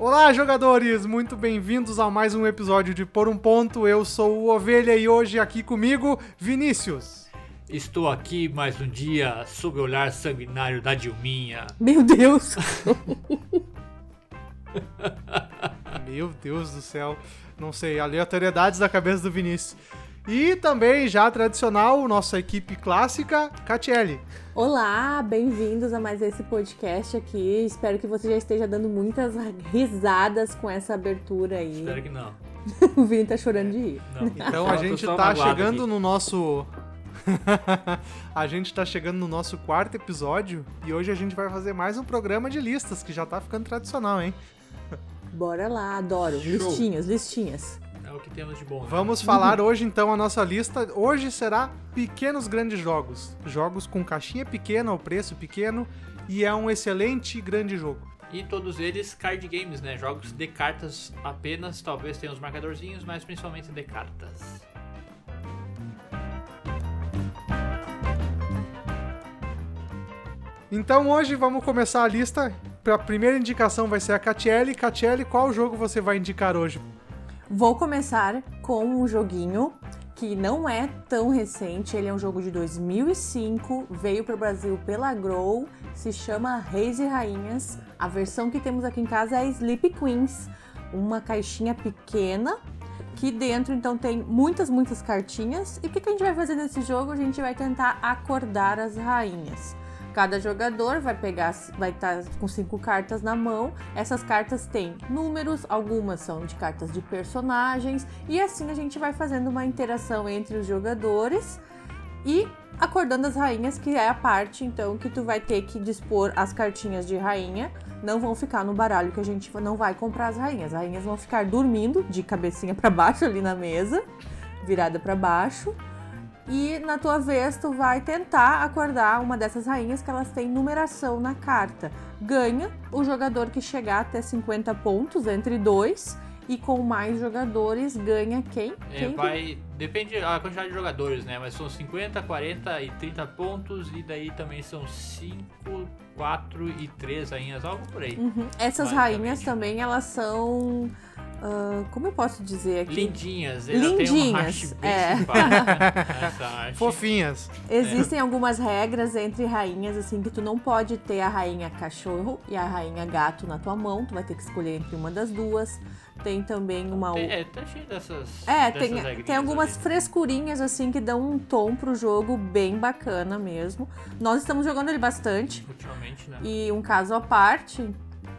Olá, jogadores! Muito bem-vindos a mais um episódio de Por um Ponto. Eu sou o Ovelha e hoje aqui comigo, Vinícius. Estou aqui mais um dia sob o olhar sanguinário da Dilminha. Meu Deus! Meu Deus do céu. Não sei, aleatoriedades da cabeça do Vinícius. E também, já tradicional, nossa equipe clássica, Catiele. Olá, bem-vindos a mais esse podcast aqui. Espero que você já esteja dando muitas risadas com essa abertura aí. Espero que não. o Vini tá chorando de rir. Não. Então a gente tá chegando aqui. no nosso. a gente tá chegando no nosso quarto episódio e hoje a gente vai fazer mais um programa de listas que já tá ficando tradicional, hein? Bora lá, adoro. Show. Listinhas, listinhas. É o que temos de bom. né? Vamos falar hoje então a nossa lista. Hoje será pequenos grandes jogos. Jogos com caixinha pequena, o preço pequeno e é um excelente grande jogo. E todos eles card games, né? Jogos de cartas apenas. Talvez tenham os marcadorzinhos, mas principalmente de cartas. Então hoje vamos começar a lista. A primeira indicação vai ser a Catiele. Catiele, qual jogo você vai indicar hoje? Vou começar com um joguinho que não é tão recente, ele é um jogo de 2005, veio para o Brasil pela Grow, se chama Reis e Rainhas. A versão que temos aqui em casa é Sleep Queens, uma caixinha pequena que dentro então tem muitas, muitas cartinhas. E o que, que a gente vai fazer nesse jogo? A gente vai tentar acordar as rainhas. Cada jogador vai pegar, vai estar com cinco cartas na mão. Essas cartas têm números, algumas são de cartas de personagens, e assim a gente vai fazendo uma interação entre os jogadores e acordando as rainhas, que é a parte então que tu vai ter que dispor as cartinhas de rainha. Não vão ficar no baralho que a gente não vai comprar as rainhas. As rainhas vão ficar dormindo de cabecinha para baixo ali na mesa, virada para baixo. E na tua vez, tu vai tentar acordar uma dessas rainhas que elas têm numeração na carta. Ganha o jogador que chegar até 50 pontos entre dois. E com mais jogadores, ganha quem? É, quem vai. Depende da quantidade de jogadores, né? Mas são 50, 40 e 30 pontos. E daí também são 5, 4 e 3 rainhas, algo por aí. Uhum. Essas rainhas também, elas são. Ah, como eu posso dizer aqui? Lindinhas, ela Lindinhas, é. simpática. Essa. Fofinhas. Existem algumas regras entre rainhas, assim, que tu não pode ter a rainha cachorro e a rainha gato na tua mão. Tu vai ter que escolher entre uma das duas. Tem também uma. É, tá cheio dessas. É, dessas tem, tem algumas ali. frescurinhas assim que dão um tom pro jogo bem bacana mesmo. Nós estamos jogando ele bastante. Ultimamente, né? E um caso à parte,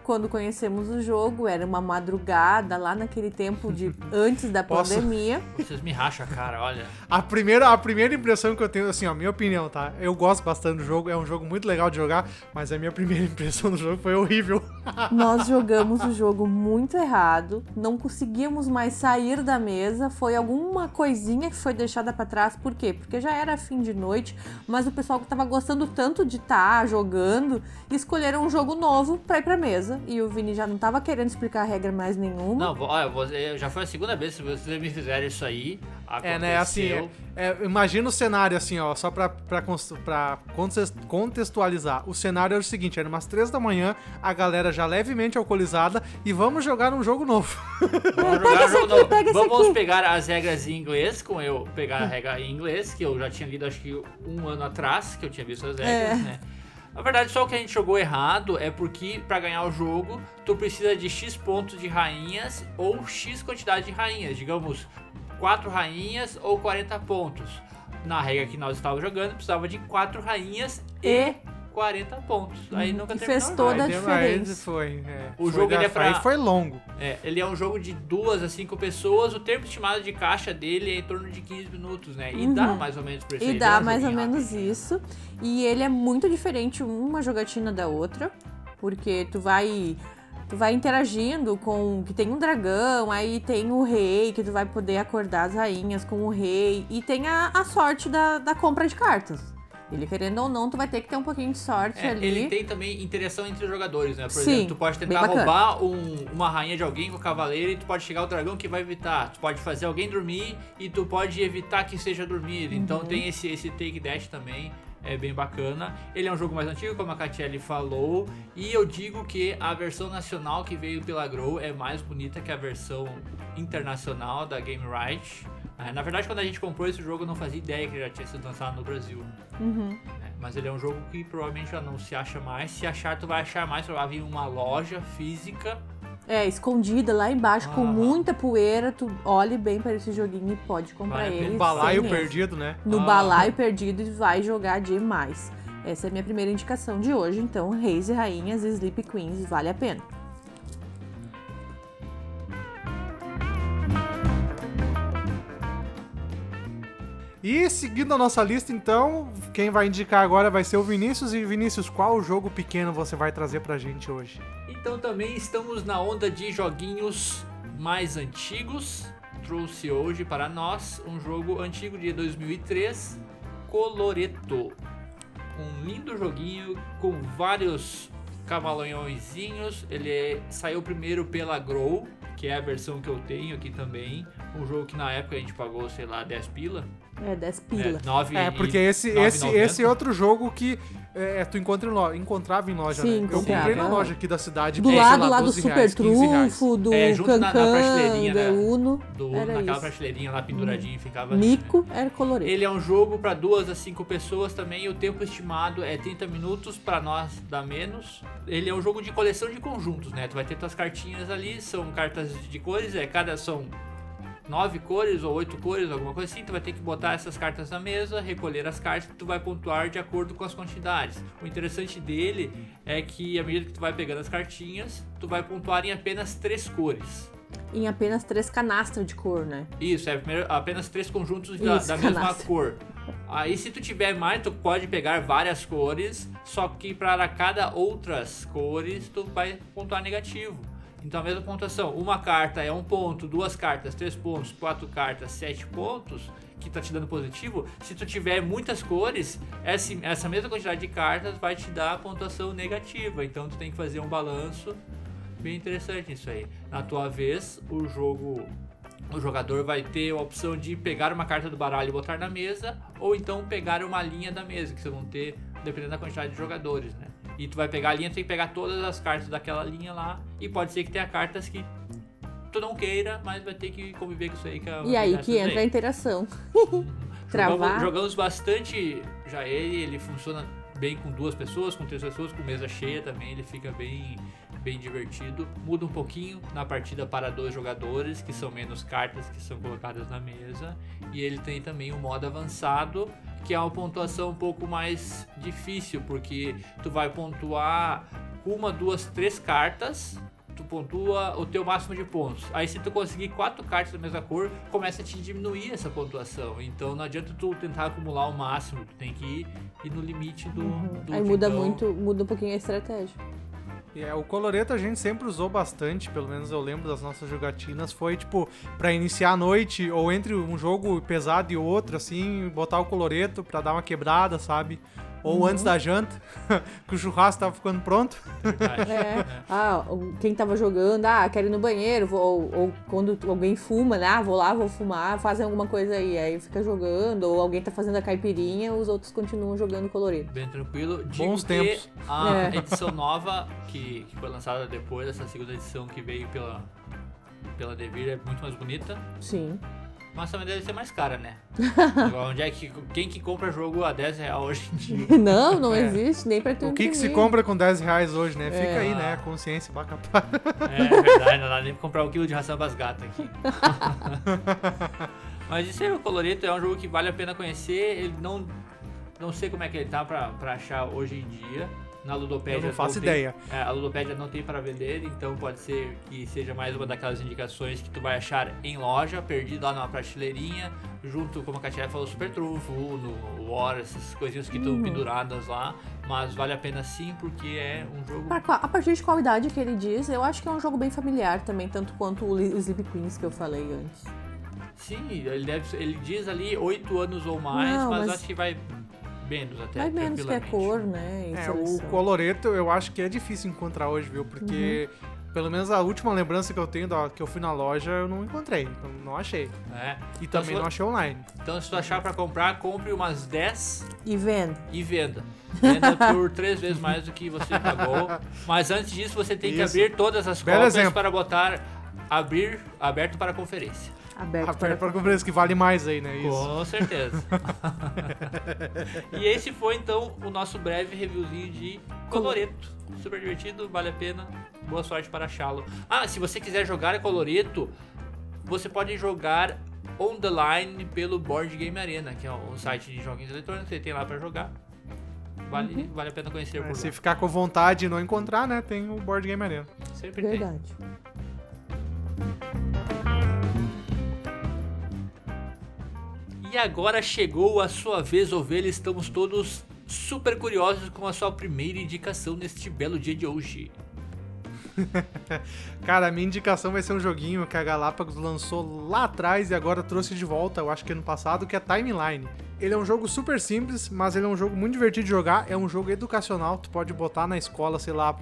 quando conhecemos o jogo, era uma madrugada lá naquele tempo de antes da Posso? pandemia. Vocês me racham a cara, olha. A primeira, a primeira impressão que eu tenho, assim, ó, minha opinião, tá? Eu gosto bastante do jogo, é um jogo muito legal de jogar, mas a minha primeira impressão do jogo foi horrível. Nós jogamos o jogo muito errado, não conseguíamos mais sair da mesa. Foi alguma coisinha que foi deixada pra trás. Por quê? Porque já era fim de noite, mas o pessoal que tava gostando tanto de estar jogando, escolheram um jogo novo pra ir pra mesa. E o Vini já não tava querendo explicar a regra mais nenhuma. Não, olha, você- já foi a segunda vez que vocês me fizeram isso aí. É, né, assim, é, aconteceu. é, imagina o cenário, assim, ó, só pra, pra, pra contextualizar. O cenário era o seguinte, era umas três da manhã, a galera já levemente alcoolizada, e vamos jogar um jogo novo. Vamos pega jogar esse jogo aqui, novo. pega esse Vamos aqui. pegar as regras em inglês, com eu pegar a regra em inglês, que eu já tinha lido acho que um ano atrás, que eu tinha visto as regras, É. né? Na verdade, só o que a gente jogou errado é porque pra ganhar o jogo, tu precisa de X pontos de rainhas ou X quantidade de rainhas. Digamos, 4 rainhas ou 40 pontos. Na regra que nós estávamos jogando, precisava de 4 rainhas E? 40 pontos. Aí nunca que terminou fez toda jogo. a diferença. Foi, é, O foi jogo, ele é pra- foi longo. É, ele é um jogo de duas a cinco pessoas. O tempo estimado de caixa dele é em torno de 15 minutos, né? E Uhum. dá mais ou menos pra isso E aí, dá mais ou menos rápido. isso. E ele é muito diferente uma jogatina da outra, porque tu vai tu vai interagindo com que tem um dragão, aí tem o rei, que tu vai poder acordar as rainhas com o rei, e tem a, a sorte da, da compra de cartas. Ele querendo ou não, tu vai ter que ter um pouquinho de sorte É, ali. ele tem também interação entre os jogadores, né? Por Sim, exemplo, tu pode tentar roubar um- uma rainha de alguém com o cavaleiro e tu pode chegar o dragão que vai evitar. Tu pode fazer alguém dormir e tu pode evitar que seja dormido. Então Uhum. tem esse, esse take dash também. é bem bacana. Ele é um jogo mais antigo, como a Catiele falou, e eu digo que a versão nacional que veio pela Grow é mais bonita que a versão internacional da Game Right. É, na verdade, quando a gente comprou esse jogo, eu não fazia ideia que ele já tinha sido lançado no Brasil. Uhum. né? Mas ele é um jogo que provavelmente já não se acha mais. Se achar, tu vai achar mais provável em uma loja física. É, escondida lá embaixo, com Aham. muita poeira. Tu olhe bem para esse joguinho e pode comprar pena. ele. Um balaio perdido, né? No Ah. balaio perdido e vai jogar demais. Essa é a minha primeira indicação de hoje. Então, Reis e Rainhas e Sleep Queens vale a pena. E seguindo a nossa lista, então, quem vai indicar agora vai ser o Vinícius. E Vinícius, qual jogo pequeno você vai trazer pra gente hoje? Então também estamos na onda de joguinhos mais antigos. Trouxe hoje para nós um jogo antigo de 2003, Coloreto. Um lindo joguinho com vários camalhõezinhos. Ele é- saiu primeiro pela Grow, que é a versão que eu tenho aqui também. Um jogo que na época a gente pagou, sei lá, 10 pila. É, 10 pila. É, 9 É, porque esse, esse, esse é outro jogo que é, tu encontra em lo- encontrava em loja, Sim, né? Eu comprei na loja aqui da cidade. Do lado lá, lá do 12 Super reais, 15 reais. Trunfo, do É, junto na- na Cancan, prateleirinha, da né? Uno. Do, Era naquela isso. prateleirinha lá penduradinho ficava. Mico era colorido. Ele é um jogo para duas a cinco pessoas também. O tempo estimado é 30 minutos, para nós dá menos. Ele é um jogo de coleção de conjuntos, né? Tu vai ter tuas cartinhas ali, são cartas de cores, é cada são nove cores ou oito cores, alguma coisa assim. Tu vai ter que botar essas cartas na mesa, recolher as cartas, tu vai pontuar de acordo com as quantidades. O interessante dele é que à medida que tu vai pegando as cartinhas, tu vai pontuar em apenas três cores. Em apenas três canastras de cor, né? Isso, é primeiro, apenas três conjuntos da, Isso, da mesma canastra. cor. Aí se tu tiver mais, tu pode pegar várias cores, só que para cada outras cores tu vai pontuar negativo. Então a mesma pontuação, uma carta é um ponto, duas cartas, três pontos, quatro cartas, sete pontos, que tá te dando positivo. Se tu tiver muitas cores, essa, essa mesma quantidade de cartas vai te dar a pontuação negativa. Então tu tem que fazer um balanço bem interessante isso aí. Na tua vez, o jogo o jogador vai ter a opção de pegar uma carta do baralho e botar na mesa, ou então pegar uma linha da mesa, que vocês vão ter, dependendo da quantidade de jogadores, né? E tu vai pegar a linha, tu tem que pegar todas as cartas daquela linha lá, e pode ser que tenha cartas que tu não queira, mas vai ter que conviver com isso aí. Que é E aí que entra a interação. Travar. Jogamos, jogamos bastante já ele, ele funciona bem com duas pessoas, com três pessoas, com mesa cheia também, ele fica bem, bem divertido. Muda um pouquinho na partida para dois jogadores, que são menos cartas que são colocadas na mesa. E ele tem também um modo avançado, que é uma pontuação um pouco mais difícil, porque tu vai pontuar uma, duas, três cartas tu pontua o teu máximo de pontos. Aí se tu conseguir quatro cartas da mesma cor, começa a te diminuir essa pontuação. Então não adianta tu tentar acumular o máximo, tu tem que ir, ir no limite do, do Aí muda então, muito, muda um pouquinho a estratégia. É, o coloreto a gente sempre usou bastante, pelo menos eu lembro das nossas jogatinas, foi tipo pra iniciar a noite ou entre um jogo pesado e outro, assim, botar o coloreto pra dar uma quebrada, sabe? Ou antes da janta, que o churrasco tava ficando pronto. verdade. É. Ah, o- quem tava jogando, ah, quero ir no banheiro, vou, ou, ou quando alguém fuma, né? Ah, vou lá, vou fumar, fazem alguma coisa aí. Aí fica jogando, ou alguém tá fazendo a caipirinha, os outros continuam jogando colorido. Bem tranquilo. Digo Bons tempos. A É. edição nova, que, que foi lançada depois dessa segunda edição que veio pela, pela Devir, é muito mais bonita. Sim. Mas também deve ser mais cara, né? Onde é que, quem que compra jogo a 10 reais hoje em dia? Não, não É. existe, nem pra tu O que, que se compra com 10 reais hoje, né? Fica É. aí, né? A consciência, vai capaz. É verdade, não dá nem pra comprar um quilo de ração pras gatas aqui. Mas isso aí, o Coloreto é um jogo que vale a pena conhecer. Ele não. Não sei como é que ele tá pra, pra achar hoje em dia. Na Ludopédia. Eu não faço tem- ideia. é, a Ludopédia não tem para vender, então pode ser que seja mais uma daquelas indicações que tu vai achar em loja, perdido lá numa prateleirinha, junto, como a Katia falou, Super Trunfo, Uno, War, essas coisinhas que estão Uhum. penduradas lá. Mas vale a pena sim, porque é um jogo a partir de qual idade que ele diz, eu acho que é um jogo bem familiar também, tanto quanto o Sleep Queens que eu falei antes. Sim, ele, deve, ele diz ali 8 anos ou mais, Não, mas, mas- acho que vai menos até. Vai menos que a tranquilamente. cor, né? e É, o coloreto eu acho que é difícil encontrar hoje, viu? Porque Pelo menos a última lembrança que eu tenho da, que eu fui na loja, eu não encontrei. Não, não achei. né? E Então, também não achei online. Então, se tu achar pra comprar, compre umas 10 E vendo. e venda. Venda por três vezes mais do que você pagou. Mas antes disso, você tem que Isso. abrir todas as Belo cópias exemplo. para botar abrir aberto para conferência. Aberto Ah, para... para conferência que vale mais aí, né? Isso. Com certeza. e esse foi então o nosso breve reviewzinho de Coloreto. Super divertido, vale a pena. Boa sorte para achá-lo. Ah, se você quiser jogar Coloreto, você pode jogar on the line pelo Board Game Arena, que é um site de joguinhos eletrônicos que você tem lá para jogar. Vale, vale a pena conhecer por É, se lá. ficar com vontade e não encontrar, né? Tem o Board Game Arena. Sempre tem. Verdade. E agora chegou a sua vez, ovelha. Estamos todos super curiosos com a sua primeira indicação neste belo dia de hoje. Cara, a minha indicação vai ser um joguinho que a Galápagos lançou lá atrás e agora trouxe de volta, eu acho que ano passado, que é Timeline. Ele é um jogo super simples, mas ele é um jogo muito divertido de jogar. É um jogo educacional, tu pode botar na escola, sei lá,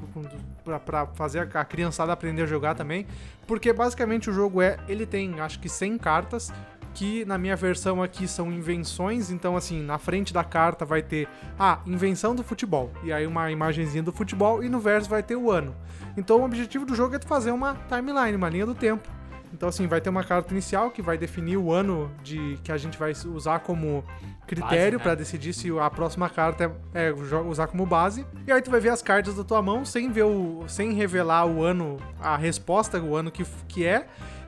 pra, pra fazer a criançada aprender a jogar também. Porque basicamente o jogo é, ele tem acho que 100 cartas, que na minha versão aqui são invenções, então assim, na frente da carta vai ter ah, invenção do futebol, e aí uma imagenzinha do futebol e no verso vai ter o ano. Então o objetivo do jogo é tu fazer uma timeline, uma linha do tempo. Então assim, vai ter uma carta inicial que vai definir o ano de que a gente vai usar como critério né? pra decidir se a próxima carta é, é usar como base. E aí tu vai ver as cartas da tua mão sem ver o sem revelar o ano, a resposta, o ano que, que é.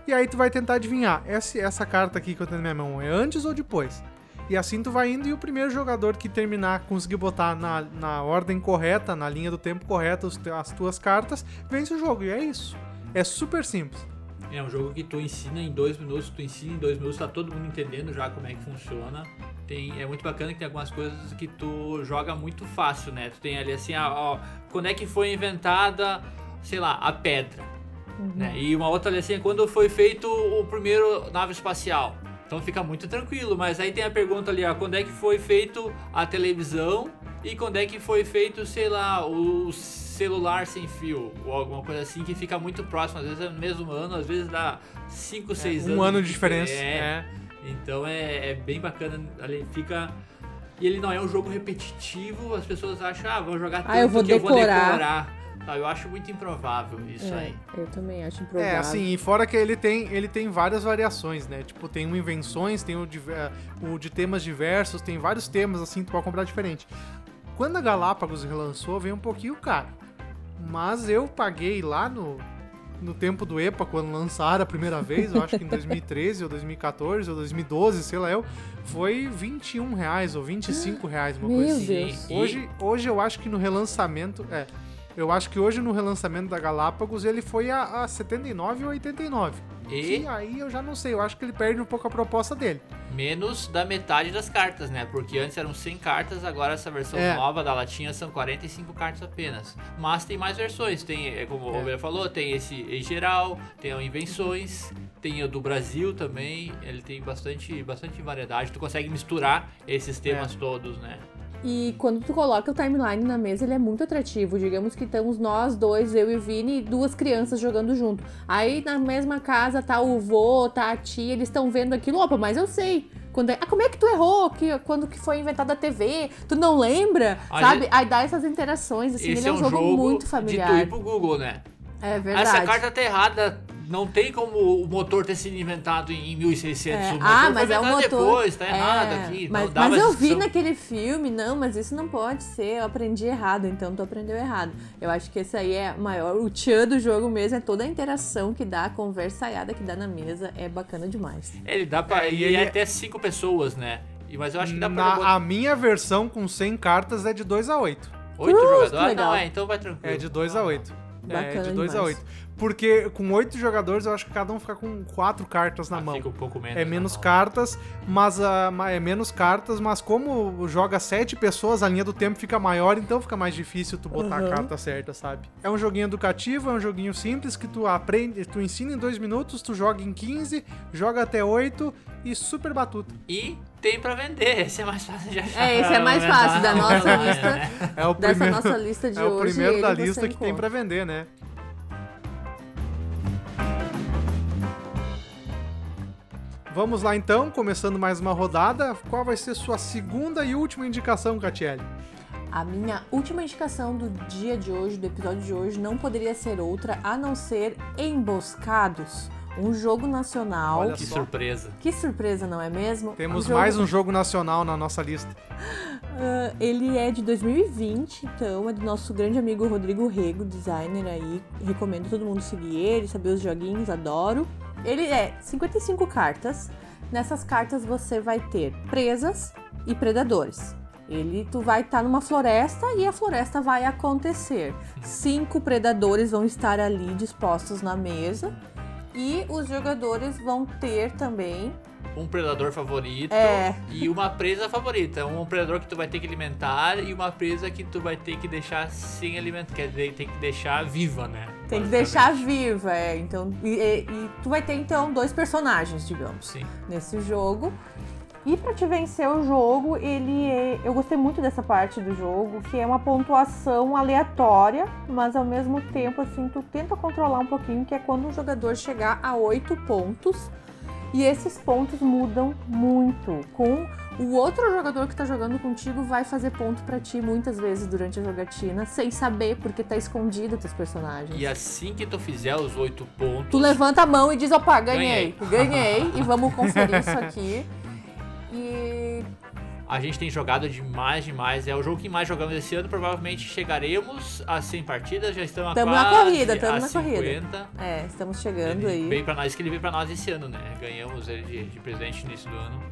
E aí tu vai tentar adivinhar, essa, essa carta aqui que eu tenho na minha mão é antes ou depois? E assim tu vai indo e o primeiro jogador que terminar, conseguir botar na, na ordem correta, na linha do tempo correta as tuas cartas, vence o jogo. E é isso. É super simples. É um jogo que tu ensina em dois minutos, tu ensina em dois minutos, tá todo mundo entendendo já como é que funciona. Tem, é muito bacana que tem algumas coisas que tu joga muito fácil, né? Tu tem ali assim, ó, ó, quando é que foi inventada, sei lá, a pedra. Né? E uma outra assim, é quando foi feito o primeiro nave espacial. Então fica muito tranquilo, mas aí tem a pergunta ali, ó, quando é que foi feito a televisão e quando é que foi feito, sei lá, o celular sem fio ou alguma coisa assim que fica muito próximo, às vezes é no mesmo ano, às vezes dá 5, 6 anos. um ano de diferença. É, É. então é, é bem bacana, ali fica e ele não é um jogo repetitivo, as pessoas acham, ah, vou jogar tanto Ah, eu vou que eu vou decorar. Tá, eu acho muito improvável isso É, aí. eu também acho improvável. É, assim, e fora que ele tem, ele tem várias variações, né? Tipo, tem o invenções, tem o, diver- o de temas diversos, tem vários temas, assim, tu pode comprar diferente. Quando a Galápagos relançou, veio um pouquinho caro. Mas eu paguei lá no, no tempo do EPA, quando lançaram a primeira vez, eu acho que em 2013 ou 2014 ou 2012, sei lá eu, foi 21 reais ou 25 reais, uma Meu coisa assim. Deus. Hoje, hoje eu acho que no relançamento. É. Eu acho que hoje no relançamento da Galápagos ele foi a, a 79 ou 89. E E aí eu já não sei, eu acho que ele perde um pouco a proposta dele. menos da metade das cartas, né? Porque antes eram 100 cartas, agora essa versão É. nova da latinha são 45 cartas apenas. Mas tem mais versões, tem, é como o É. Oliver falou, tem esse em geral, tem o Invenções, tem o do Brasil também, ele tem bastante, bastante variedade, tu consegue misturar esses temas todos, né? E quando tu coloca o timeline na mesa, ele é muito atrativo. Digamos que estamos nós dois, eu e o Vini, e duas crianças jogando junto. Aí na mesma casa tá o vô, tá a tia, eles estão vendo aquilo. Opa, mas eu sei. Quando é- ah, como é que tu errou? Que, quando que foi inventada a TV? Tu não lembra? A sabe? gente- Aí dá essas interações, assim, Esse ele é um, jogo, muito de tu familiar. ir pro Google, né? É verdade. Essa carta tá errada. Não tem como o motor ter sido inventado em 1600. É, O motor ah, foi mas é o motor. depois, tá é, errado aqui. Mas, mas eu vi naquele filme, não, mas isso não pode ser. Eu aprendi errado, então tu aprendeu errado. Eu acho que esse aí é maior. O tchan do jogo mesmo é toda a interação que dá, a conversaiada que dá na mesa. É bacana demais. Ele dá pra É, e ele- até cinco pessoas, né? E- Mas eu acho que dá pra Na- a minha versão com 100 cartas é de 2 a 8. oito Cruz, jogadores. Ah, não, é, então vai tranquilo. É de 2 a 8. É Bacana de 2 a demais. 8. Porque com 8 jogadores eu acho que cada um fica com 4 cartas na Ah, mão. Fica um pouco menos. É menos cartas, mas a, ma- é menos cartas, mas como joga sete pessoas, a linha do tempo fica maior, então fica mais difícil tu botar a Uhum. carta certa, sabe? É um joguinho educativo, é um joguinho simples que tu aprende, tu ensina em dois minutos, tu joga em 15, joga até 8 e super batuta. E tem para vender. Esse é mais fácil de achar. É, esse é mais fácil da nossa lista. É o primeiro, dessa nossa lista de é hoje. É o primeiro da lista que encontra. tem para vender, né? Vamos lá então, começando mais uma rodada. Qual vai ser sua segunda e última indicação, Catiele? A minha última indicação do dia de hoje, do episódio de hoje, não poderia ser outra a não ser Emboscados um jogo nacional. Olha Que só. surpresa. Que surpresa, não é mesmo? Temos jogo- mais um jogo nacional na nossa lista. Ah, ele é de 2020, então é do nosso grande amigo Rodrigo Rego, designer aí. Recomendo todo mundo seguir ele, saber os joguinhos, adoro. Ele é 55 cartas. Nessas cartas você vai ter presas e predadores. Ele, tu vai estar numa floresta e a floresta vai acontecer. Cinco predadores vão estar ali dispostos na mesa e os jogadores vão ter também Um predador favorito É. e uma presa favorita. Um predador que tu vai ter que alimentar e uma presa que tu vai ter que deixar sem alimento. Quer dizer, tem que deixar viva, né? Tem que deixar viva, é. Então, e, e- e tu vai ter então dois personagens, digamos, Sim. nesse jogo. E pra te vencer o jogo, ele é... eu gostei muito dessa parte do jogo, que é uma pontuação aleatória, mas ao mesmo tempo assim, tu tenta controlar um pouquinho, que é quando o jogador chegar a oito pontos. E esses pontos mudam muito. Com o outro jogador que tá jogando contigo vai fazer ponto pra ti muitas vezes durante a jogatina, sem saber, porque tá escondido teus personagens. E assim que tu fizer os oito pontos. Tu levanta a mão e diz, opa, ganhei, ganhei, e vamos conferir isso aqui. E A gente tem jogado demais, demais. É o jogo que mais jogamos esse ano. Provavelmente chegaremos a 100 partidas. Já estamos a Tamo na quase corrida, tamo a na corrida. 50. é, estamos chegando Ele aí. veio pra nós, que ele veio pra nós esse ano, né? Ganhamos ele de, de presente no início do ano.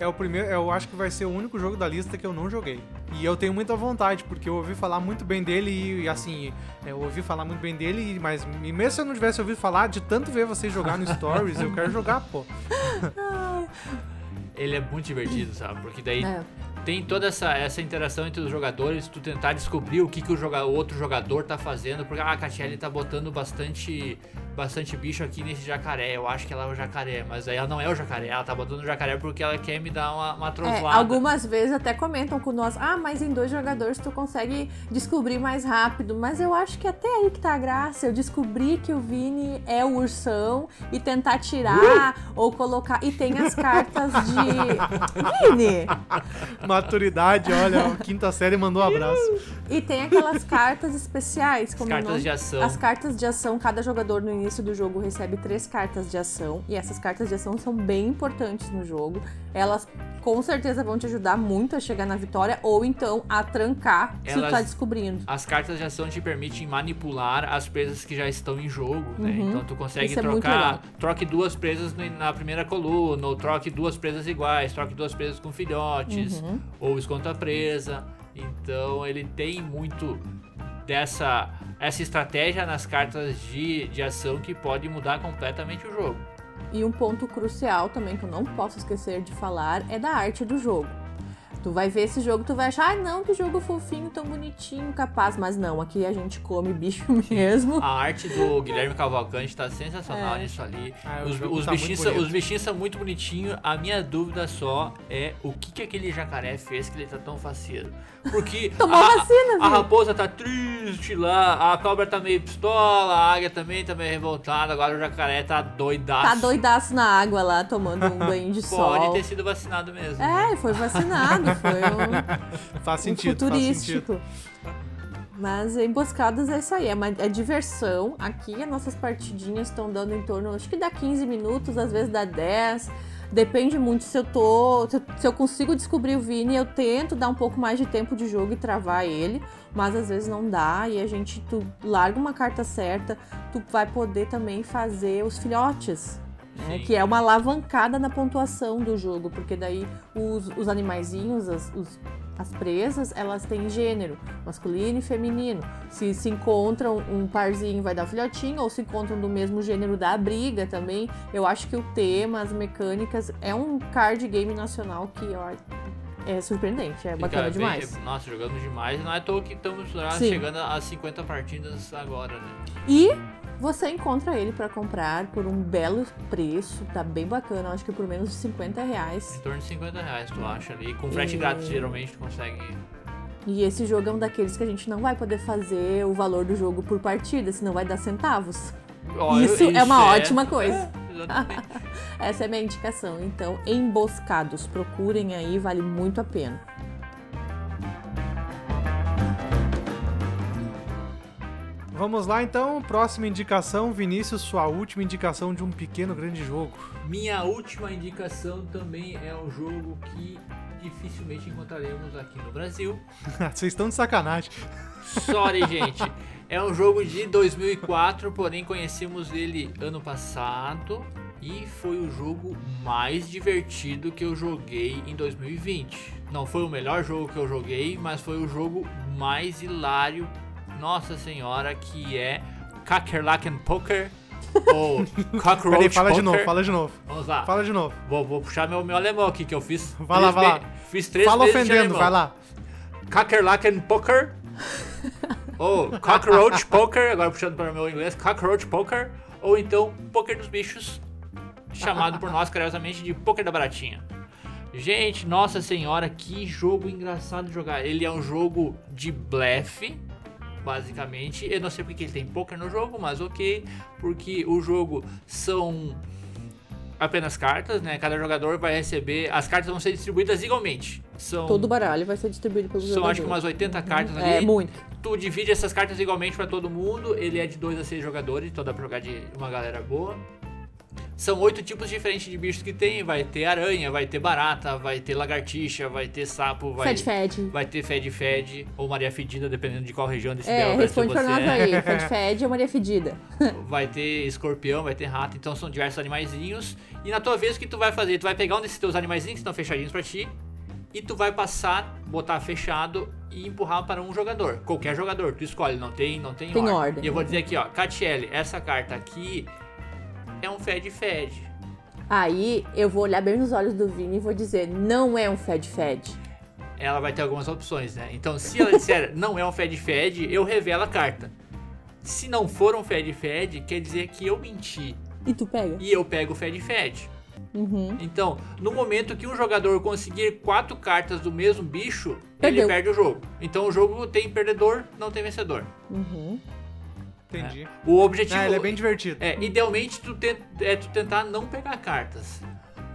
É o primeiro, eu acho que vai ser o único jogo da lista que eu não joguei. E eu tenho muita vontade, porque eu ouvi falar muito bem dele e, e, assim, eu ouvi falar muito bem dele, e- mas e mesmo se eu não tivesse ouvido falar, de tanto ver vocês jogar no Stories, eu quero jogar, pô. Ele é muito divertido, sabe? Porque daí É. tem toda essa, essa interação entre os jogadores, tu tentar descobrir o que, que o, joga, outro jogador tá fazendo, porque ah, a Catiele tá botando bastante, bastante bicho aqui nesse jacaré, eu acho que ela é o jacaré, mas aí ela não é o jacaré, ela tá botando o jacaré porque ela quer me dar uma, uma É, trovoada. algumas vezes até comentam com nós, ah, mas em dois jogadores tu consegue descobrir mais rápido. Mas eu acho que até aí que tá a graça. Eu descobri que o Vini é o ursão e tentar tirar ou colocar. E tem as cartas de. Vini! Maturidade, olha, quinta série mandou um abraço. E tem aquelas cartas especiais, As como cartas de ação. As cartas de ação, cada jogador no início do jogo recebe três cartas de ação. E essas cartas de ação são bem importantes no jogo. Elas com certeza vão te ajudar muito a chegar na vitória ou então a trancar se tu Elas- tá descobrindo. As cartas de ação te permitem manipular as presas que já estão em jogo, né? Uhum. Então tu consegue Isso é trocar, troque duas presas na primeira coluna, ou troque duas presas iguais, troque duas presas com filhotes, Uhum. ou esconda a presa. Então ele tem muito dessa essa estratégia nas cartas de, de ação que pode mudar completamente o jogo. E um ponto crucial também que eu não posso esquecer de falar é da arte do jogo. Tu vai ver esse jogo, tu vai achar, ah, não, que jogo fofinho, tão bonitinho, capaz. Mas não, aqui a gente come bicho mesmo. A arte do Guilherme Cavalcante tá sensacional É. nisso ali. Ah, o os, os tá bichinhos os bichinhos são muito bonitinhos. A minha dúvida só é o que, que aquele jacaré fez que ele tá tão faceiro. Porque Tomou a, vacina, a viu? raposa tá triste lá, a cobra tá meio pistola, a águia também tá meio revoltada, agora o jacaré tá doidaço. Tá doidaço na água lá, tomando um banho de Pode sol. ter sido vacinado mesmo. né? É, foi vacinado, foi um, Faz um sentido, faz sentido. futurístico. Mas emboscadas é isso aí, é, uma, é diversão. Aqui as nossas partidinhas estão dando em torno, acho que dá 15 minutos, às vezes dá 10. Depende muito se eu tô. Se eu consigo descobrir o Vini, eu tento dar um pouco mais de tempo de jogo e travar ele. Mas às vezes não dá. E a gente, tu larga uma carta certa, tu vai poder também fazer os filhotes. Né? Que é uma alavancada na pontuação do jogo, porque daí os, os animaizinhos, as, os- as presas, elas têm gênero, masculino e feminino. Se se encontram um parzinho, vai dar filhotinho, ou se encontram do mesmo gênero, dá briga também. Eu acho que o tema, as mecânicas, é um card game nacional que ó, é surpreendente, é bacana bem- demais. Nossa, jogamos demais. Não é à toa que estamos chegando a 50 partidas agora, né? E você encontra ele para comprar por um belo preço, tá bem bacana, acho que por menos de 50 reais. Em torno de 50 reais, tu acha ali. Com frete E- grátis, geralmente, tu consegue. E esse jogo é um daqueles que a gente não vai poder fazer o valor do jogo por partida, senão vai dar centavos. Isso eu- é uma ótima coisa. É. Essa é a minha indicação. Então, emboscados, procurem aí, vale muito a pena. Vamos lá então, próxima indicação, Vinícius, sua última indicação de um pequeno grande jogo. Minha última indicação também é um jogo que dificilmente encontraremos aqui no Brasil. Vocês estão de sacanagem. Sorry, gente. É um jogo de 2004, porém conhecemos ele ano passado e foi o jogo mais divertido que eu joguei em 2020. Não foi o melhor jogo que eu joguei, mas foi o jogo mais hilário, nossa senhora, que é Kakerlaken Poker ou Cockroach Peraí, fala Poker. de novo, fala de novo. Vamos lá. Fala de novo. Vou, vou puxar meu, meu alemão aqui, que eu fiz. Vai lá, vai lá. Fiz três Fala ofendendo, vai lá. Kakerlaken Poker. ou Cockroach Poker, agora puxando para o meu inglês, Cockroach Poker. Ou então Poker dos Bichos, chamado por nós carinhosamente de Poker da Baratinha. Gente, nossa senhora, que jogo engraçado de jogar. Ele é um jogo de blefe, basicamente. Eu não sei porque ele tem poker no jogo, mas ok. Porque o jogo são apenas cartas, né? Cada jogador vai receber. As cartas vão ser distribuídas igualmente. São, Todo baralho vai ser distribuído pelos são acho que umas 80 cartas ali. É, muito. Tu divide essas cartas igualmente pra todo mundo. Ele é de 2 a 6 jogadores, então dá pra jogar de uma galera boa. São oito tipos diferentes de bichos que tem. Vai ter aranha, vai ter barata, vai ter lagartixa, vai ter sapo, vai, Fed Fed. vai ter fed fed ou Maria Fedida, dependendo de qual região desse É, responde pra nós é. aí. Fed Fed é Maria Fedida. Vai ter escorpião, vai ter rato, então são diversos animaizinhos. E na tua vez o que tu vai fazer? Tu vai pegar um desses teus animaizinhos que estão fechadinhos pra ti e tu vai passar, botar fechado e empurrar para um jogador. Qualquer jogador, tu escolhe, não tem, não tem, Tem ordem. E eu vou dizer aqui, ó, Catiele, essa carta aqui é um Fed Fed. Aí eu vou olhar bem nos olhos do Vini e vou dizer: não é um Fed Fed. Ela vai ter algumas opções, né? Então, se ela disser não é um Fed Fed, eu revelo a carta. Se não for um Fed Fed, quer dizer que eu menti E tu pega? e eu pego o Fed Fed. Uhum. Então, no momento que um jogador conseguir quatro cartas do mesmo bicho, Perdeu. ele perde o jogo. Então o jogo tem perdedor, não tem vencedor. Uhum. Entendi. O objetivo Ah, ele é bem divertido. é, idealmente tu ten- é tu tentar não pegar cartas.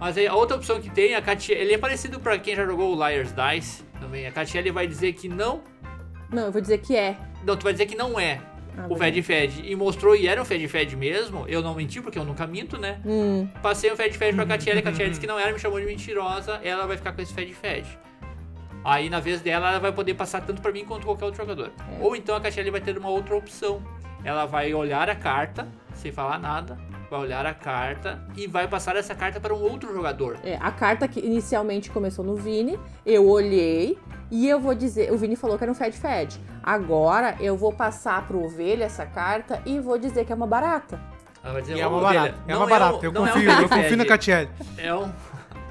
Mas aí a outra opção que tem, a Katia, ele é parecido pra quem já jogou o Liar's Dice também. A Katia ele vai dizer que não, Não, eu vou dizer que é. não, tu vai dizer que não é Ah, o Fed Fed e mostrou e era um Fed Fed mesmo. Eu não menti porque eu nunca minto, né? Hum, Passei um Fed Fed pra Catiele, a Catiele disse que não era, me chamou de mentirosa, ela vai ficar com esse Fed Fed. Aí na vez dela, ela vai poder passar tanto pra mim quanto qualquer outro jogador. Ou então a Catiele vai ter uma outra opção. Ela vai olhar a carta, sem falar nada, vai olhar a carta e vai passar essa carta para um outro jogador. é, a carta que inicialmente começou no Vini, eu olhei e eu vou dizer. O Vini falou que era um Fed Fed. Agora eu vou passar pro ovelha essa carta e vou dizer que é uma barata. Ela vai dizer, E é "Ô, uma barata. É uma barata. um- eu não é um confio, eu Fed confio na Fed, Catiele. É um.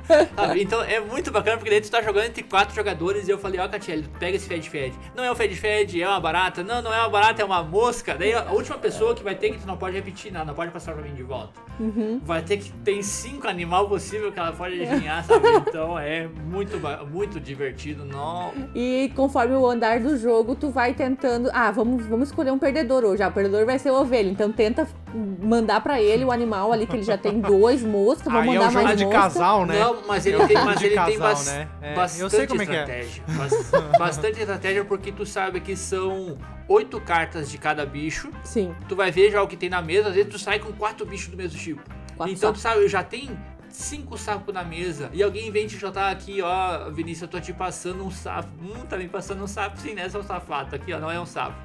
Sabe? Então é muito bacana porque daí tu tá jogando entre quatro jogadores e eu falei, ó, Catiele, pega esse Fed Fed. Não é um Fed Fed, é uma barata. Não, não é uma barata, é uma mosca. Daí a última pessoa que vai ter que tu não pode repetir nada, não pode passar pra mim de volta. Uhum. Vai ter que tem cinco animal possível que ela pode adivinhar, sabe? Então é muito, muito divertido. Não. E conforme o andar do jogo, tu vai tentando. Ah, vamos, vamos escolher um perdedor hoje. Ah, o perdedor vai ser o ovelha. Então tenta mandar pra ele o animal ali, que ele já tem dois moscas. Vamos é mandar o jogo mais de mosca. casal, né? Não, mas ele É tem, mas ele tem casal, bas- né? É, bastante eu sei como é que é. estratégia. Bas- bastante estratégia porque tu sabe que são oito cartas de cada bicho. Sim, Tu vai ver já o que tem na mesa, às vezes tu sai com quatro bichos do mesmo tipo. quatro então tu sabe, já tem cinco sapos na mesa e alguém vem te jogar aqui, ó, Vinícius, eu tô te passando um sapo. Hum, tá me passando um sapo sim, né? É um safado aqui, ó, não é um sapo.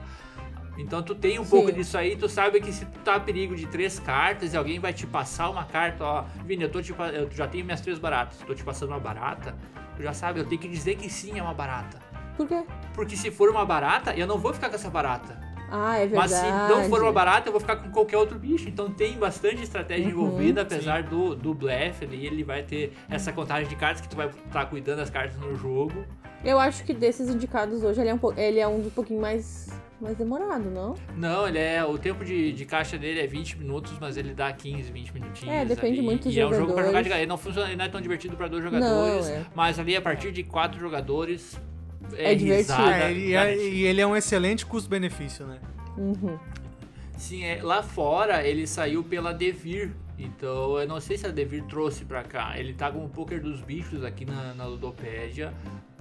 Então tu tem um Sim. pouco disso aí, tu sabe que se tu tá a perigo de três cartas e alguém vai te passar uma carta, ó, Vini, eu tô te, eu já tenho minhas três baratas, tô te passando uma barata, tu já sabe, eu tenho que dizer que sim é uma barata. Por quê? Porque se for uma barata, eu não vou ficar com essa barata. Ah, é Mas verdade. se não for uma barata, eu vou ficar com qualquer outro bicho. Então tem bastante estratégia Uhum, envolvida, apesar do, do blefe ali. Ele vai ter essa contagem de cartas que tu vai estar cuidando das cartas no jogo. Eu acho que desses indicados hoje, ele é um, ele é um do pouquinho mais, mais demorado, não? Não, ele é. O tempo de, de caixa dele é 20 minutos, mas ele dá 15, 20 minutinhos. É, depende ali. muito dos E é um jogo pra jogar de jogadores. galera. Ele não funciona, ele não é tão divertido pra dois jogadores. Não, é. Mas ali a partir de quatro jogadores. É, É divertido. risada, É, e, garantida. e ele é um excelente custo-benefício, né? Uhum. Sim, é, lá fora ele saiu pela Devir. Então eu não sei se a Devir trouxe pra cá. Ele tá com o poker dos bichos aqui na, na Ludopédia,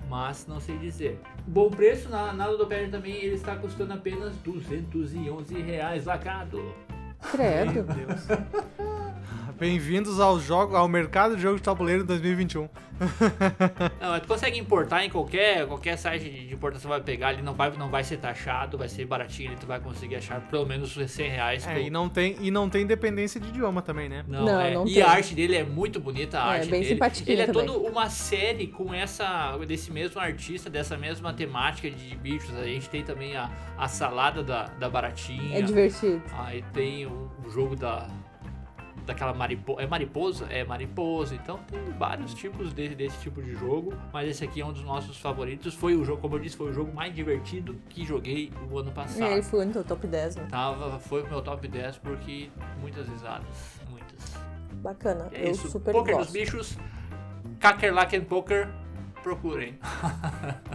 mas não sei dizer. Bom preço na, na Ludopédia também, ele está custando apenas 211 reais lacado. Credo. Meu Deus. Bem-vindos ao jogo, ao mercado de jogo de tabuleiro 2021. Não, mas tu consegue importar em qualquer, qualquer site de importação, vai pegar ali, não vai, não vai ser taxado, vai ser baratinho, ali tu vai conseguir achar pelo menos 100 reais. É, pelo- e não tem e não tem dependência de idioma também, né? Não, Não, é. não e tem. a arte dele é muito bonita, a É, arte bem dele. Ele é toda uma série com essa desse mesmo artista, dessa mesma temática de bichos. A gente tem também a, a salada da, da baratinha. É divertido. Aí tem o, o jogo da daquela mariposa, é mariposa? É mariposa. Então tem vários tipos de- desse tipo de jogo, mas esse aqui é um dos nossos favoritos. Foi o jogo, como eu disse, foi o jogo mais divertido que joguei o ano passado. É, ele foi no teu top 10, né? Tava, foi pro meu top 10 porque muitas risadas, muitas. Bacana. É eu isso. super Poker gosto. dos bichos, Kakerlaken Poker, procurem.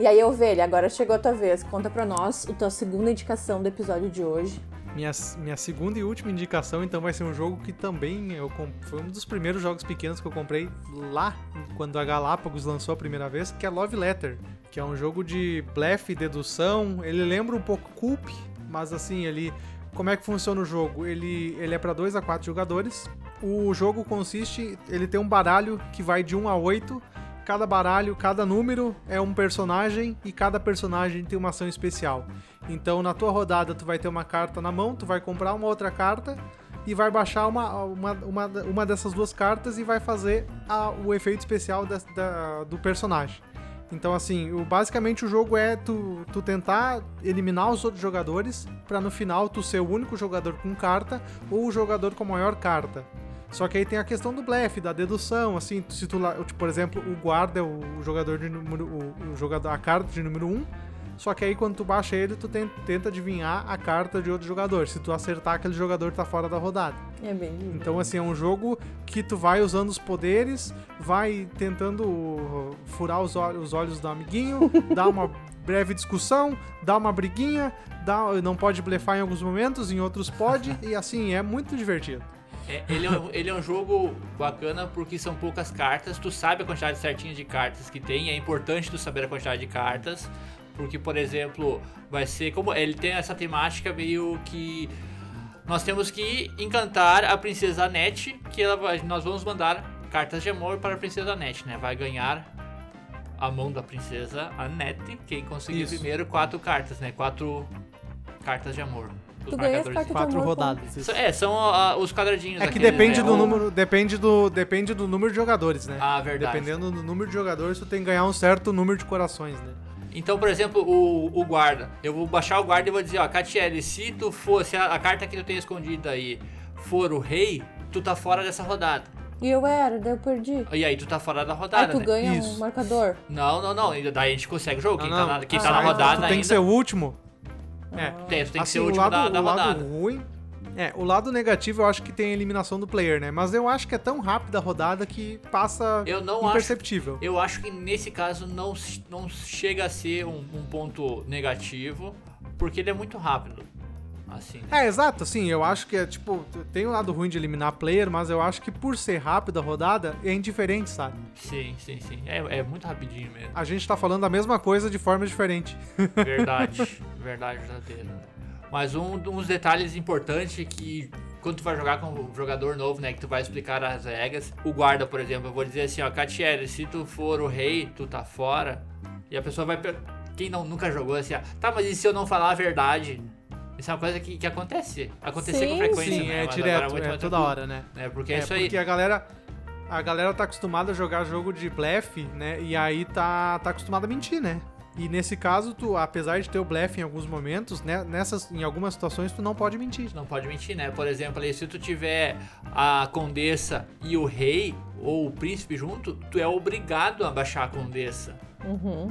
E aí, Ovelha, agora chegou a tua vez. Conta pra nós a tua segunda indicação do episódio de hoje. Minha, minha segunda e última indicação, então, vai ser um jogo que também eu foi um dos primeiros jogos pequenos que eu comprei lá, quando a Galápagos lançou a primeira vez, que é Love Letter, que é um jogo de blefe dedução. Ele lembra um pouco Coop, mas assim, ele como é que funciona o jogo? Ele, ele é para 2 a 4 jogadores. O jogo consiste, ele tem um baralho que vai de 1 a 8. Cada baralho, cada número é um personagem e cada personagem tem uma ação especial. Então, na tua rodada, tu vai ter uma carta na mão, tu vai comprar uma outra carta e vai baixar uma, uma, uma, uma dessas duas cartas e vai fazer a- o efeito especial das- da- do personagem. Então, assim, o- basicamente o jogo é tu, tu tentar eliminar os outros jogadores pra no final tu ser o único jogador com carta ou o jogador com a maior carta. Só que aí tem a questão do blefe, da dedução, assim, se tu, tipo, por exemplo, o guarda é o jogador de número o, o jogador a carta de número 1, só que aí quando tu baixa ele, tu ten- tenta adivinhar a carta de outro jogador. Se tu acertar, aquele jogador tá fora da rodada. É bem. Então, assim, é um jogo que tu vai usando os poderes, vai tentando furar os, os olhos do amiguinho, dar uma breve discussão, dar uma briguinha, dá, não pode blefar em alguns momentos, em outros pode, e assim, é muito divertido. É, ele, é, um- ele é um jogo bacana porque são poucas cartas, tu sabe a quantidade certinha de cartas que tem, é importante tu saber a quantidade de cartas, porque, por exemplo, vai ser como. Ele tem essa temática meio que. Nós temos que encantar a princesa Annette, que ela vai- nós vamos mandar cartas de amor para a princesa Annette, né? Vai ganhar a mão da princesa Annette, quem conseguir Isso. primeiro quatro cartas, né? Quatro cartas de amor. Os Tu ganha as marcadores cartas de Quatro rodadas. So- É, são ah, os quadradinhos É que aqueles, depende né? do número, depende do, depende do número de jogadores, né? Ah, verdade. Dependendo do número de jogadores, tu tem que ganhar um certo número de corações, né? Então, por exemplo, o, o guarda. Eu vou baixar o guarda e vou dizer, ó, Catiele, se tu for, se a, a carta que tu tem escondida aí for o rei, tu tá fora dessa rodada. E eu era, daí eu perdi. E aí tu tá fora da Aí rodada, tu né? ganha Isso. um marcador. Não, não, não. ainda Daí a gente consegue o jogo. Quem Não, tá na, quem Ah, tá na aí rodada tu tem ainda. que ser o último. É. Tem, tu tem que Assim, ser o último lado, da, da o lado rodada. ruim. É, o lado negativo eu acho que tem a eliminação do player, né? Mas eu acho que é tão rápida a rodada que passa Eu não acho. imperceptível. Eu acho que nesse caso não, não chega a ser um, um ponto negativo, porque ele é muito rápido. Assim. É, exato, assim, eu acho que é tipo, tem o lado ruim de eliminar player, mas eu acho que por ser rápida a rodada é indiferente, sabe? Sim, sim, sim. É, é muito rapidinho mesmo. A gente tá falando a mesma coisa de forma diferente. Verdade, verdade verdadeira. Mas um, uns detalhes importantes que quando tu vai jogar com um jogador novo, né, que tu vai explicar as regras, o guarda, por exemplo, eu vou dizer assim, ó, Catiele, se tu for o rei, tu tá fora, e a pessoa vai, quem não, nunca jogou assim, ó, tá, mas e se eu não falar a verdade? Isso é uma coisa que, que acontece, acontecer com Sim, frequência, Sim, né? é Mas direto, muito é toda tranquilo, hora, né? Né? Porque é, É, isso aí. porque a galera a galera tá acostumada a jogar jogo de blefe, né? E aí tá tá acostumada a mentir, né? E nesse caso, tu, apesar de ter o blefe em alguns momentos, né, nessas em algumas situações tu não pode mentir. Não pode mentir, né? Por exemplo, ali, se tu tiver a condessa e o rei ou o príncipe junto, tu é obrigado a baixar a condessa. Uhum.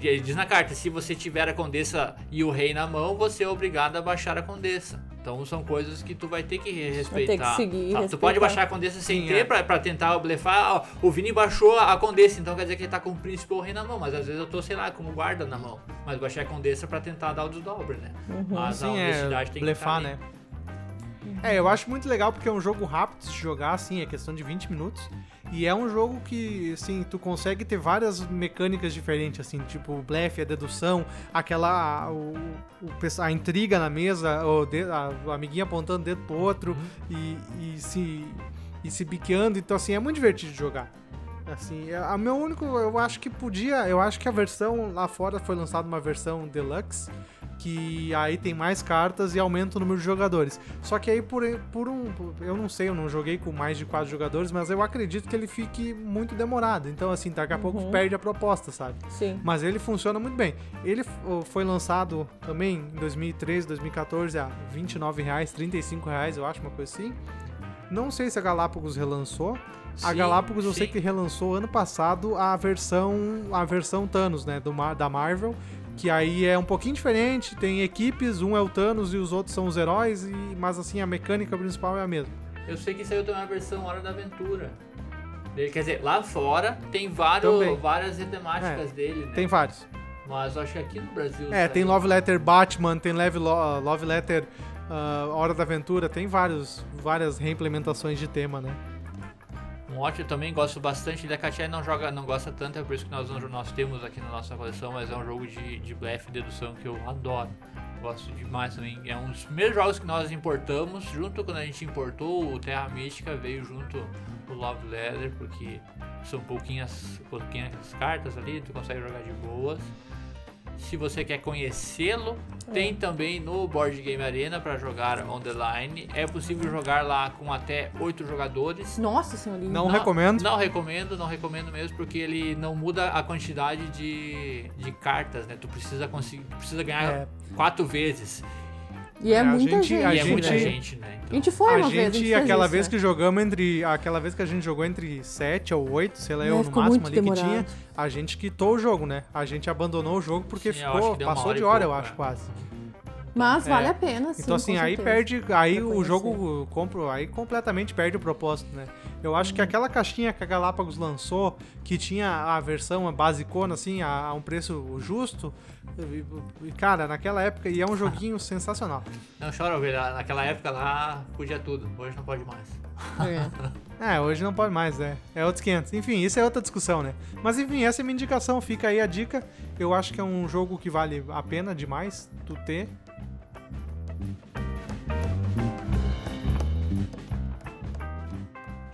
Ele diz na carta, se você tiver a condessa e o rei na mão, você é obrigado a baixar a condessa. Então são coisas que tu vai ter que respeitar. seguir, Tá, Tu respeitar. pode baixar a Condessa sem Sim, ter é. pra, pra tentar blefar. Ó, o Vini baixou a Condessa, então quer dizer que ele tá com o Príncipe ou o Rei na mão. Mas às vezes eu tô, sei lá, como guarda na mão. Mas baixei a Condessa pra tentar dar o desdobre, né? Mas a Sim, honestidade é tem blefar, que né? É, eu acho muito legal porque é um jogo rápido de jogar, assim, é questão de 20 minutos. E é um jogo que, assim, tu consegue ter várias mecânicas diferentes, assim, tipo o blefe, a dedução, aquela. O, o a intriga na mesa, o, a, o amiguinho apontando o dedo pro outro e, e se. e se biqueando. Então, assim, é muito divertido de jogar. Assim, é- a meu único. Eu acho que podia. Eu acho que a versão lá fora foi lançada uma versão deluxe. Que aí tem mais cartas e aumenta o número de jogadores. Só que aí por, por um. por- Eu não sei, eu não joguei com mais de quatro jogadores, mas eu acredito que ele fique muito demorado. Então, assim, daqui a pouco perde a proposta, sabe? Sim. Mas ele funciona muito bem. Ele foi lançado também em 2013, 2014 a 29 reais, 35 reais, eu acho, uma coisa assim. Não sei se a Galápagos relançou. a Sim, Galápagos eu sei que relançou ano passado a versão a versão Thanos, né, do da Marvel, que aí é um pouquinho diferente, tem equipes, um é o Thanos e os outros são os heróis, e, mas assim a mecânica principal é a mesma. Eu sei que saiu também uma versão Hora da Aventura. Dele, Quer dizer, lá fora tem vários, Também. várias temáticas dele, né? Tem vários. Mas acho que aqui no Brasil. É, tem Love Letter Batman, tem Love, Lo- Love Letter ah, Hora da Aventura, tem vários, várias reimplementações de tema, né? Um ótimo, também gosto bastante da Katia não joga, não gosta tanto, é por isso que nós, nós temos aqui na nossa coleção, mas é um jogo de, de blefe dedução que eu adoro. Gosto demais também. É um dos primeiros jogos que nós importamos, junto quando a gente importou o Terra Mística, veio junto o Love Letter, porque são pouquinhas, pouquinhas cartas ali, tu consegue jogar de boas. Se você quer conhecê-lo, tem também no Board Game Arena para jogar on the line. É possível jogar lá com até 8 jogadores. Nossa senhorinha. Não recomendo. Não recomendo, não recomendo mesmo, porque ele não muda a quantidade de, de cartas, né? Tu precisa conseguir, precisa ganhar É. quatro vezes. E é, É, a muita gente- gente. a e é muita gente- gente, né? A Então, gente foi a uma vez, a gente, gente fez aquela isso, vez é. que jogamos entre. Aquela vez que a gente jogou entre 7 ou 8, sei lá, É, eu no máximo ali que demorado. tinha, a gente quitou o jogo, né? A gente abandonou o jogo porque Sim, eu ficou. que Passou hora de hora, eu pouco, acho, é. quase. Mas É. vale a pena, sim. então assim, com aí certeza. perde. Aí o conhecer. jogo compro, aí completamente perde o propósito, né? Eu acho que aquela caixinha que a Galápagos lançou, que tinha a versão basicona, assim, a, a um preço justo. e- Cara, naquela época, e é um joguinho sensacional. não chora, ovelha. Naquela época lá podia tudo, hoje não pode mais. É. É, hoje não pode mais, é. É outros 500. Enfim, isso é outra discussão, né? Mas enfim, essa é a minha indicação. Fica aí a dica. Eu acho que é um jogo que vale a pena demais tu ter.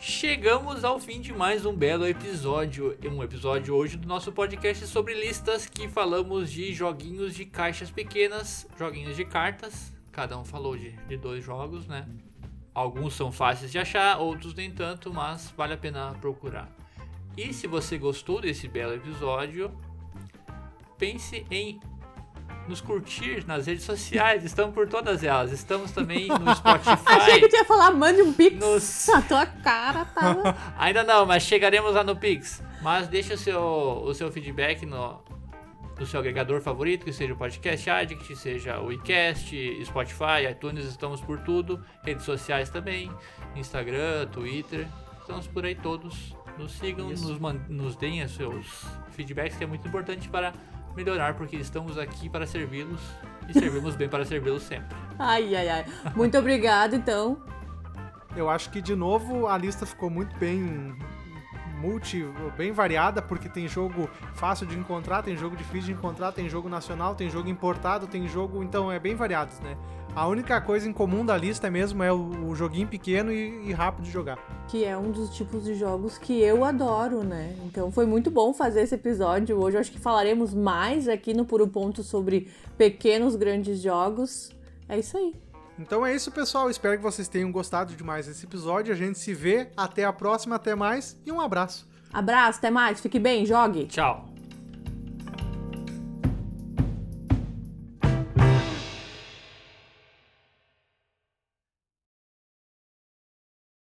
Chegamos ao fim de mais um belo episódio. Um episódio hoje do nosso podcast sobre listas que falamos de joguinhos de caixas pequenas, joguinhos de cartas. Cada um falou de, de dois jogos, né? Alguns são fáceis de achar, outros nem tanto, mas vale a pena procurar. E se você gostou desse belo episódio, pense em nos curtir nas redes sociais. Estamos por todas elas. Estamos também no Spotify. Achei que tu ia falar, mande um pix. Nos- A tua cara tava. Ainda não, mas chegaremos lá no Pix. Mas deixa o seu, o seu feedback no, no seu agregador favorito, que seja o Podcast Addict, seja o iCast, Spotify, iTunes, estamos por tudo. Redes sociais também, Instagram, Twitter. Estamos por aí todos. Nos sigam, nos, nos deem os seus feedbacks, que é muito importante para melhorar, porque estamos aqui para servi-los e servimos bem para servi-los sempre. Ai, ai, ai. Muito obrigada, então. Eu acho que, de novo, a lista ficou muito bem multi, bem variada, porque tem jogo fácil de encontrar, tem jogo difícil de encontrar, tem jogo nacional, tem jogo importado, tem jogo. Então é bem variado, né? A única coisa em comum da lista mesmo é o, o joguinho pequeno e, e rápido de jogar. Que é um dos tipos de jogos que eu adoro, né? Então foi muito bom fazer esse episódio. Hoje acho que falaremos mais aqui no Puro Ponto sobre pequenos, grandes jogos. É isso aí. Então é isso, pessoal. Espero que vocês tenham gostado de mais esse episódio. A gente se vê. Até a próxima, até mais e um abraço. Abraço, até mais. Fique bem, jogue. Tchau!